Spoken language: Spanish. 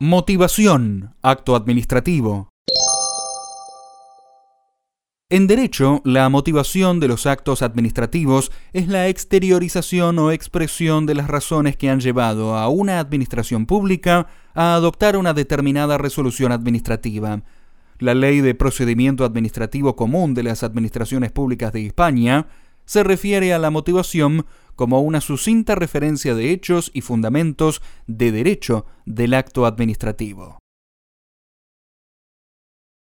Motivación, acto administrativo. En derecho, la motivación de los actos administrativos es la exteriorización o expresión de las razones que han llevado a una administración pública a adoptar una determinada resolución administrativa. La Ley de Procedimiento Administrativo Común de las Administraciones Públicas de España se refiere a la motivación como una sucinta referencia de hechos y fundamentos de derecho del acto administrativo.